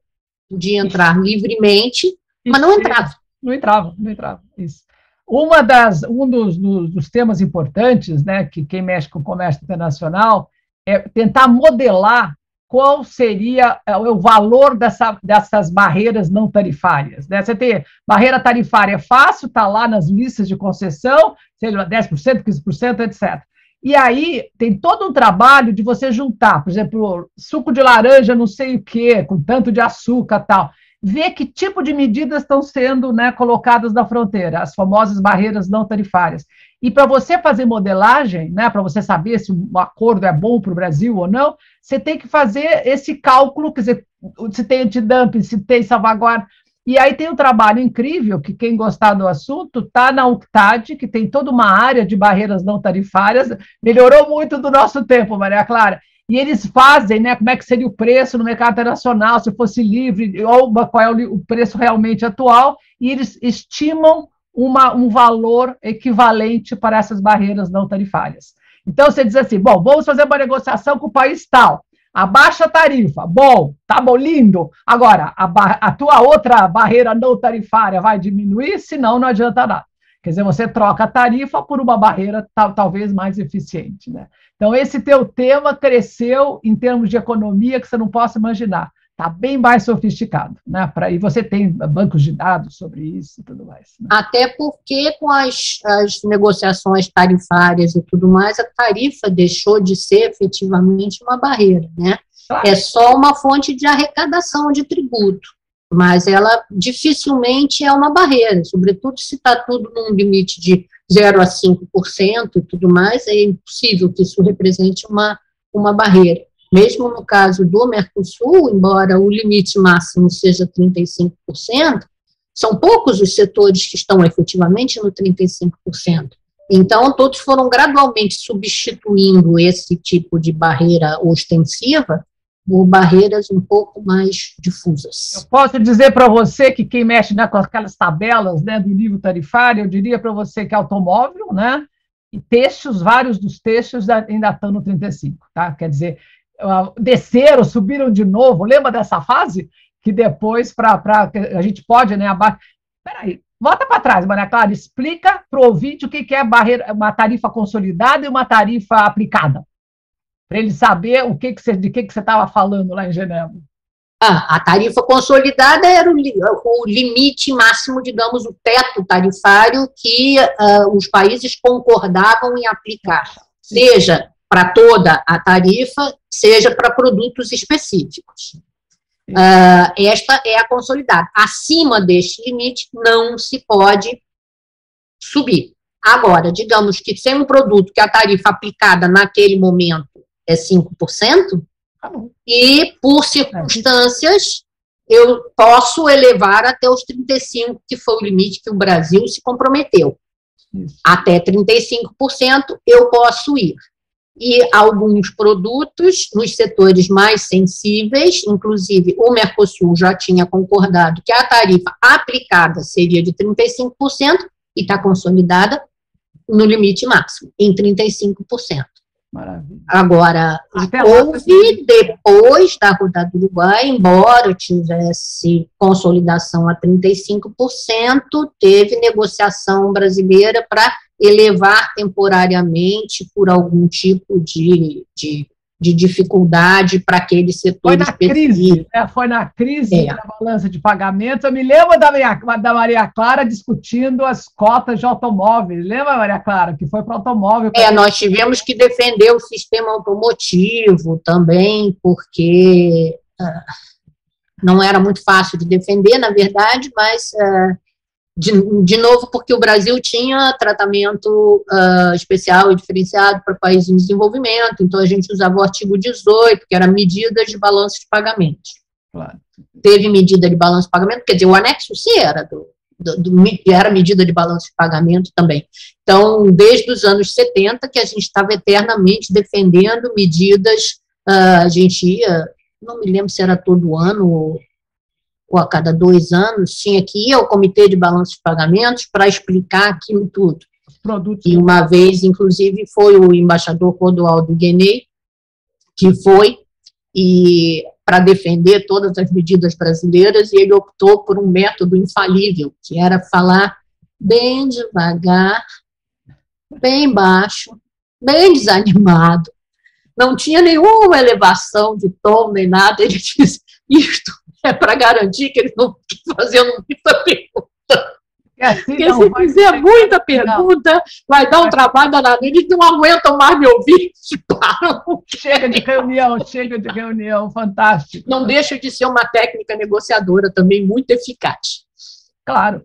podia entrar livremente, mas não entrava. Não entrava, não entrava. Isso. Uma das, um dos, dos, dos, temas importantes, né, que quem mexe com o comércio internacional, é tentar modelar qual seria é, o valor dessa, dessas barreiras não tarifárias. Né? Você tem barreira tarifária é fácil, está lá nas listas de concessão, seja 10%, 15%, etc. E aí tem todo um trabalho de você juntar, por exemplo, suco de laranja, não sei o quê, com tanto de açúcar tal. Ver que tipo de medidas estão sendo né, colocadas na fronteira, as famosas barreiras não tarifárias. E para você fazer modelagem, né, para você saber se o acordo é bom para o Brasil ou não, você tem que fazer esse cálculo, quer dizer, se tem antidumping, se tem salvaguarda. E aí tem um trabalho incrível, que quem gostar do assunto, está na UCTAD, que tem toda uma área de barreiras não tarifárias, melhorou muito do nosso tempo, Maria Clara. E eles fazem, né, como é que seria o preço no mercado internacional, se fosse livre, ou qual é o preço realmente atual, e eles estimam uma, um valor equivalente para essas barreiras não tarifárias. Então, você diz assim: bom, vamos fazer uma negociação com o país tal. Abaixa a tarifa. Bom, tá bom, lindo. Agora, a, a tua outra barreira não tarifária vai diminuir, senão não adianta nada. Quer dizer, você troca a tarifa por uma barreira tal, talvez mais eficiente. Né? Então, esse teu tema cresceu em termos de economia que você não possa imaginar está bem mais sofisticado, né? Pra, e você tem bancos de dados sobre isso e tudo mais. Né? Até porque com as, as negociações tarifárias e tudo mais, a tarifa deixou de ser efetivamente uma barreira, né? Claro. É só uma fonte de arrecadação de tributo, mas ela dificilmente é uma barreira, sobretudo se está tudo num limite de 0 a 5% e tudo mais, é impossível que isso represente uma, uma barreira. Mesmo no caso do Mercosul, embora o limite máximo seja 35%, são poucos os setores que estão efetivamente no 35%. Então, todos foram gradualmente substituindo esse tipo de barreira ostensiva por barreiras um pouco mais difusas. Eu posso dizer para você que quem mexe né, com aquelas tabelas né, do nível tarifário, eu diria para você que é automóvel, né? E textos, vários dos textos ainda estão no 35, tá? Quer dizer, desceram, subiram de novo. Lembra dessa fase? Que depois, para a gente pode, né? Abaixo. Peraí, volta para trás, Maria Clara, explica para o ouvinte o que é barreira, uma tarifa consolidada e uma tarifa aplicada para ele saber o que, que você, de que, que você estava falando lá em Genebra. Ah, a tarifa consolidada era o, o, limite máximo, digamos, o teto tarifário que uh, os países concordavam em aplicar, seja para toda a tarifa, seja para produtos específicos. Uh, esta é a consolidada. Acima deste limite, não se pode subir. Agora, digamos que sem um produto que a tarifa aplicada naquele momento é 5%, tá e por circunstâncias eu posso elevar até os 35%, que foi o limite que o Brasil se comprometeu. Isso. Até 35% eu posso ir. E alguns produtos nos setores mais sensíveis, inclusive o Mercosul já tinha concordado que a tarifa aplicada seria de 35% e está consolidada no limite máximo, em 35%. Maravilha. Agora, houve, depois da rodada do Uruguai, embora tivesse consolidação a 35%, teve negociação brasileira para elevar temporariamente por algum tipo de, de de dificuldade para aquele setor Foi na crise, né? foi na crise é. da balança de pagamentos. Eu me lembro da, minha, da Maria Clara discutindo as cotas de automóveis. Lembra, Maria Clara, que foi para o automóvel? É, nós tivemos que defender o sistema automotivo também, porque uh, não era muito fácil de defender, na verdade, mas uh, de, de novo, porque o Brasil tinha tratamento uh, especial e diferenciado para países em desenvolvimento, então a gente usava o artigo 18, que era medidas de balanço de pagamentos. Claro. Teve medida de balanço de pagamento, quer dizer, o anexo C era do, do, do, era medida de balanço de pagamento também. Então, desde os anos 70, que a gente estava eternamente defendendo medidas, uh, a gente ia, não me lembro se era todo ano ou a cada dois anos, tinha que ir ao Comitê de Balanço de Pagamentos para explicar aquilo tudo. E uma vez, inclusive, foi o embaixador Rodoaldo Guenei, que foi e para defender todas as medidas brasileiras, e ele optou por um método infalível, que era falar bem devagar, bem baixo, bem desanimado, não tinha nenhuma elevação de tom nem nada, ele [laughs] disse, isto é para garantir que eles não estão [laughs] fazendo muita pergunta. É assim, Porque não, se fizer muita pergunta, não. vai dar um trabalho danado. Eles não aguentam mais me ouvir, param. [laughs] Chega de reunião, chega de reunião, fantástico. Não deixa de ser uma técnica negociadora também muito eficaz. Claro.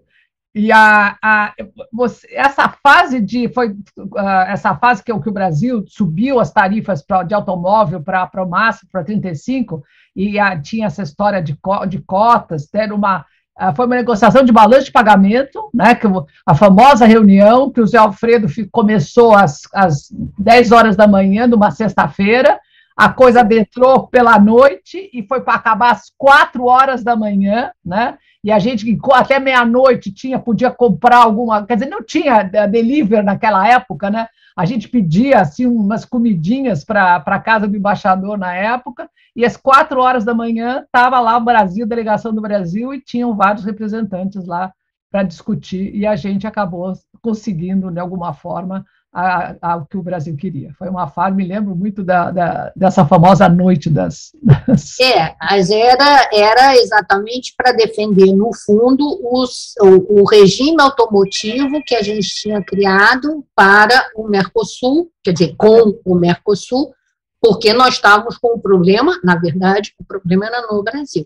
E a, a, você, essa fase de foi uh, essa fase que, que o Brasil subiu as tarifas pra, de automóvel para o máximo para 35 e a, tinha essa história de, de cotas, ter uma uh, foi uma negociação de balanço de pagamento, né, que a famosa reunião que o Zé Alfredo começou às, às 10 horas da manhã, numa sexta-feira, a coisa adentrou pela noite e foi para acabar às quatro horas da manhã, né? E a gente até meia-noite tinha, podia comprar alguma, quer dizer, não tinha eh, delivery naquela época, né? A gente pedia assim umas comidinhas para a casa do embaixador na época, e às quatro horas da manhã estava lá o Brasil, delegação do Brasil, e tinham vários representantes lá para discutir, e a gente acabou conseguindo, de alguma forma, ao que o Brasil queria. Foi uma fase, me lembro muito da, da dessa famosa noite das, das... É, mas era, era exatamente para defender, no fundo, os, o, o, regime automotivo que a gente tinha criado para o Mercosul, quer dizer, com o Mercosul, porque nós estávamos com um problema, na verdade, o problema era no Brasil.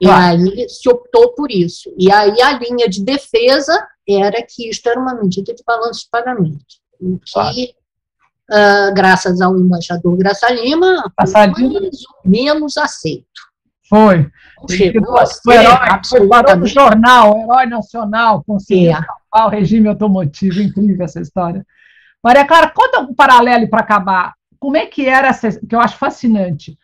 E claro. aí se optou por isso. E aí a linha de defesa era que isto era uma medida de balanço de pagamento que, uh, graças ao embaixador Graça Lima, foi mais ou menos aceito. Foi. Chegou a ser herói, no jornal, herói nacional, conseguiu é. o regime automotivo. Incrível essa história. Maria Clara, conta um paralelo para acabar. Como é que era essa, que eu acho fascinante,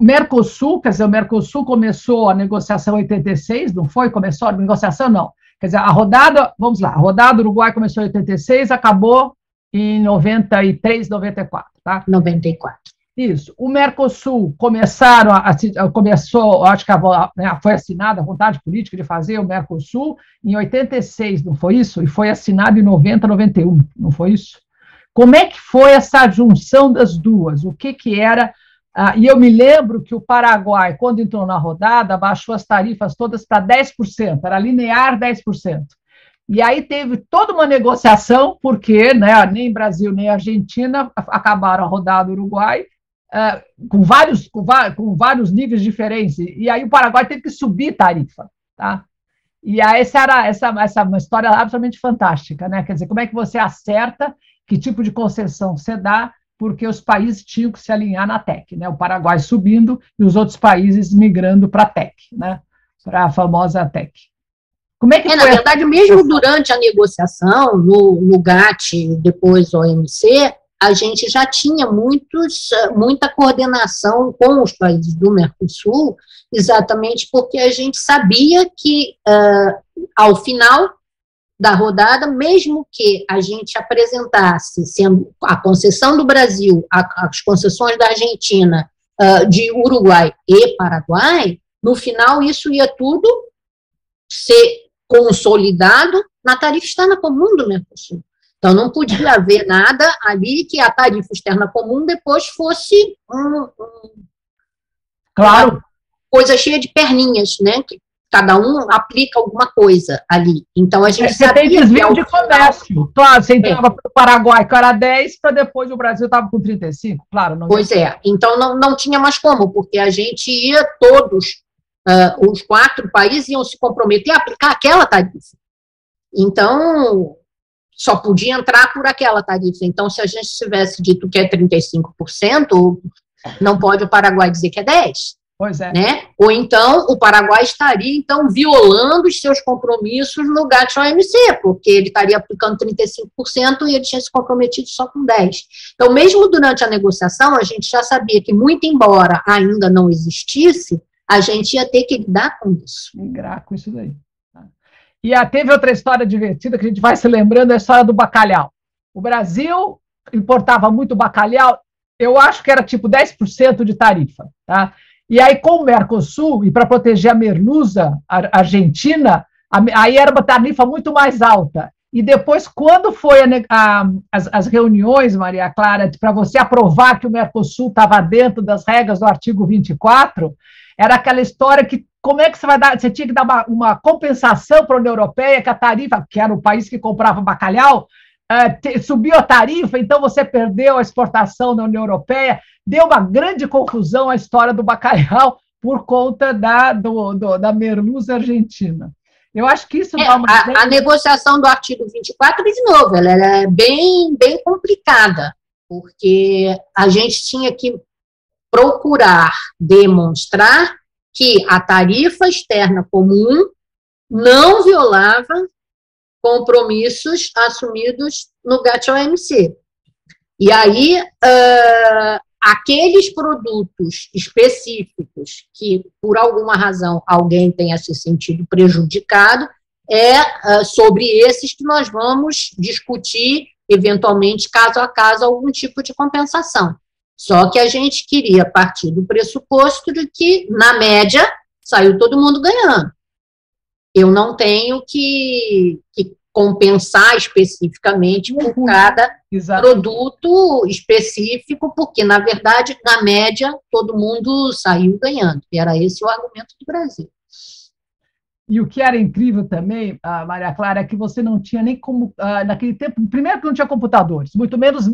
Mercosul, quer dizer, o Mercosul começou a negociação em 86, não foi? Começou a negociação, não. Quer dizer, a rodada, vamos lá, a rodada do Uruguai começou em 86, acabou em 93, 94, tá? 94. Isso. O Mercosul começaram a, a começou, acho que a, né, foi assinada a vontade política de fazer o Mercosul em 86, não foi isso? E foi assinado em 90, 91, não foi isso? Como é que foi essa junção das duas? O que que era ah, e eu me lembro que o Paraguai, quando entrou na rodada, baixou as tarifas todas para 10%, era linear 10%. E aí teve toda uma negociação, porque né, nem Brasil nem Argentina acabaram a rodada Uruguai, ah, com, vários, com, com, vários níveis diferentes. E aí o Paraguai teve que subir tarifa. Tá? E aí essa era essa, essa uma história absolutamente fantástica. Né? Quer dizer, como é que você acerta, que tipo de concessão você dá porque os países tinham que se alinhar na TEC, né? O Paraguai subindo e os outros países migrando para a TEC, né? Para a famosa TEC. Como é que é, na verdade, mesmo durante a negociação, no, no GATT, depois OMC, a gente já tinha muitos, muita coordenação com os países do Mercosul, exatamente porque a gente sabia que, uh, ao final, da rodada, mesmo que a gente apresentasse, sendo a concessão do Brasil, a, as concessões da Argentina, uh, de Uruguai e Paraguai, no final isso ia tudo ser consolidado na tarifa externa comum do Mercosul. Então, não podia haver nada ali que a tarifa externa comum depois fosse um, um, claro. coisa cheia de perninhas, né? Que cada um aplica alguma coisa ali. Então a gente você tem desvio de comércio. Claro, você entrava é. para o Paraguai com era 10, para depois o Brasil estava com 35, claro. Não pois é, então não, não tinha mais como, porque a gente ia todos, uh, os quatro países iam se comprometer a aplicar aquela tarifa. Então, só podia entrar por aquela tarifa. Então, se a gente tivesse dito que é 35%, não pode o Paraguai dizer que é 10%. Pois é. Né? Ou então o Paraguai estaria então violando os seus compromissos no GATT-OMC, porque ele estaria aplicando 35% e ele tinha se comprometido só com 10%. Então, mesmo durante a negociação, a gente já sabia que, muito embora ainda não existisse, a gente ia ter que lidar com isso. Migrar com isso daí. Tá? E a, teve outra história divertida que a gente vai se lembrando, a história do bacalhau. O Brasil importava muito bacalhau, eu acho que era tipo 10% de tarifa, tá? E aí, com o Mercosul, e para proteger a merluza a argentina, aí era uma tarifa muito mais alta. E depois, quando foi a, a, as, as, reuniões, Maria Clara, para você aprovar que o Mercosul estava dentro das regras do artigo 24, era aquela história que como é que você vai dar? Você tinha que dar uma, uma compensação para a União Europeia, que a tarifa, que era o país que comprava bacalhau, uh, subiu a tarifa, então você perdeu a exportação na União Europeia deu uma grande confusão a história do bacalhau por conta da, do, do, da merluza argentina. Eu acho que isso é, dá uma. A, a, negociação do artigo 24, de novo, ela é bem, bem complicada, porque a gente tinha que procurar demonstrar que a tarifa externa comum não violava compromissos assumidos no GATT-OMC. E aí, uh, aqueles produtos específicos que, por alguma razão, alguém tenha se sentido prejudicado, é uh, sobre esses que nós vamos discutir, eventualmente, caso a caso, algum tipo de compensação. Só que a gente queria partir do pressuposto de que, na média, saiu todo mundo ganhando. Eu não tenho que, que compensar especificamente por uhum. cada produto específico, porque, na verdade, na média, todo mundo saiu ganhando. E era esse o argumento do Brasil. E o que era incrível também, Maria Clara, é que você não tinha nem como, ah, naquele tempo, primeiro que não tinha computadores, muito menos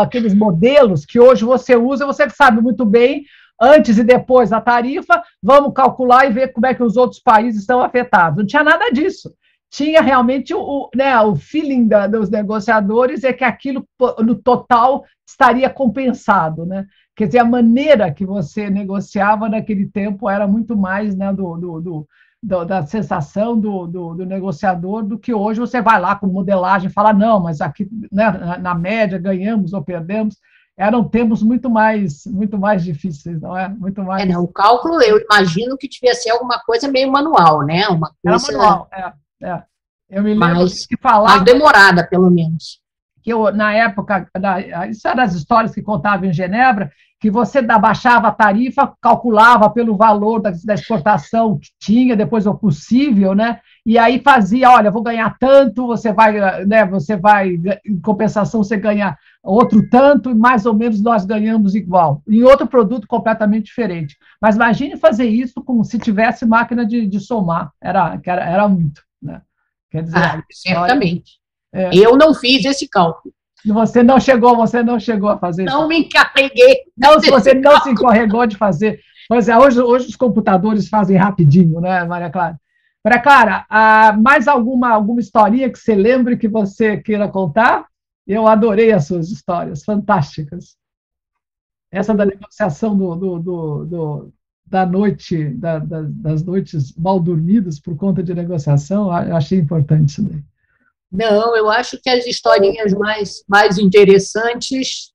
aqueles modelos que hoje você usa, você sabe muito bem, antes e depois da tarifa, vamos calcular e ver como é que os outros países estão afetados. Não tinha nada disso tinha realmente o, né, o feeling da, dos negociadores é que aquilo no total estaria compensado, né? Quer dizer, a maneira que você negociava naquele tempo era muito mais né, do, do, do, do da sensação do, do, do, negociador do que hoje você vai lá com modelagem e fala, não, mas aqui né, na, na média ganhamos ou perdemos. eram tempos muito mais, muito mais difíceis, não é? Muito mais. É, não, o cálculo, eu imagino que devia ser alguma coisa meio manual, né? Uma coisa. Era manual, é, é. Eu me lembro mais, que falava. Mais demorada, pelo menos. Que eu, na época, isso eram as histórias que contavam em Genebra, que você baixava a tarifa, calculava pelo valor da, da exportação que tinha, depois o possível, né? E aí fazia, olha, vou ganhar tanto, você vai, né? Você vai, em compensação, você ganha outro tanto, e mais ou menos nós ganhamos igual. Em outro produto completamente diferente. Mas imagine fazer isso como se tivesse máquina de, de somar, era, era, era muito, né? Quer dizer, ah, certamente. É. Eu não fiz esse cálculo. Você não chegou, você não chegou a fazer Não isso. me encarreguei. Não, se você não se encarregou de fazer. Pois é, hoje, hoje os computadores fazem rapidinho, né, Maria Clara? Maria Clara, ah, mais alguma, alguma historinha que você lembre que você queira contar? Eu adorei as suas histórias, fantásticas. Essa da negociação do, do, do, do da noite, da, da, das noites mal dormidas por conta de negociação, eu achei importante isso daí. Não, eu acho que as historinhas mais, mais interessantes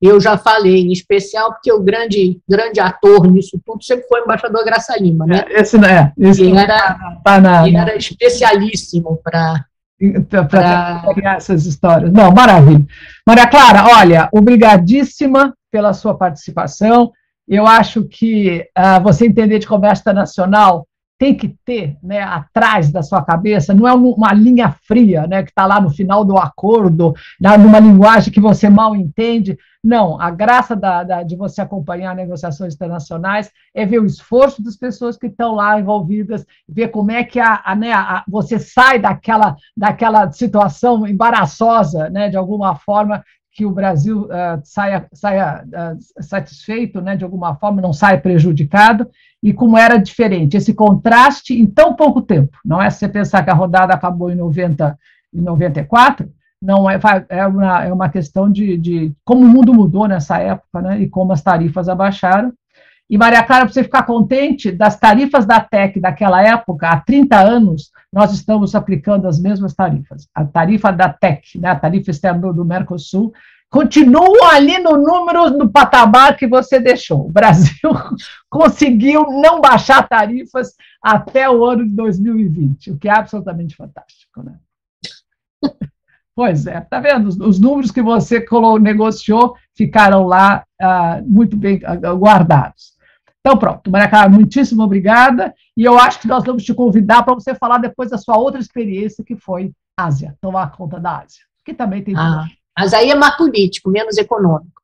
eu já falei, em especial porque o grande, grande ator nisso tudo sempre foi o embaixador Graça Lima, né? É, esse não é. Esse ele era, tá, tá na, ele era especialíssimo para para essas histórias. Não, maravilha. Maria Clara, olha, obrigadíssima pela sua participação. Eu acho que uh, você entender de comércio internacional tem que ter né, atrás da sua cabeça, não é uma linha fria né, que está lá no final do acordo, numa linguagem que você mal entende. Não, a graça da, da, de você acompanhar negociações internacionais é ver o esforço das pessoas que estão lá envolvidas, ver como é que a, a, né, a, você sai daquela, daquela situação embaraçosa, né, de alguma forma, que o Brasil uh, saia, saia uh, satisfeito, né, de alguma forma, não saia prejudicado, e como era diferente, esse contraste em tão pouco tempo, não é? Se você pensar que a rodada acabou em 90, em 94, não é, é, uma, é uma questão de, de como o mundo mudou nessa época, né, e como as tarifas abaixaram. E, Maria Clara, para você ficar contente, das tarifas da TEC daquela época, há 30 anos, nós estamos aplicando as mesmas tarifas. A tarifa da TEC, né, a tarifa externa do Mercosul, continuam ali no número, no patamar que você deixou. O Brasil [laughs] conseguiu não baixar tarifas até o ano de 2020, o que é absolutamente fantástico, né? [laughs] Pois é, tá vendo? Os, os números que você negociou ficaram lá ah, muito bem ah, guardados. Então, pronto, Maria Clara, muitíssimo obrigada. E eu acho que nós vamos te convidar para você falar depois da sua outra experiência, que foi Ásia, tomar conta da Ásia, que também tem. Ah, mas aí é mais político, menos econômico.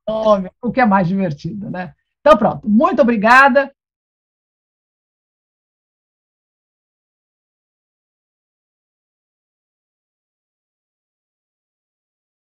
O que é mais divertido, né? Então, pronto. Muito obrigada.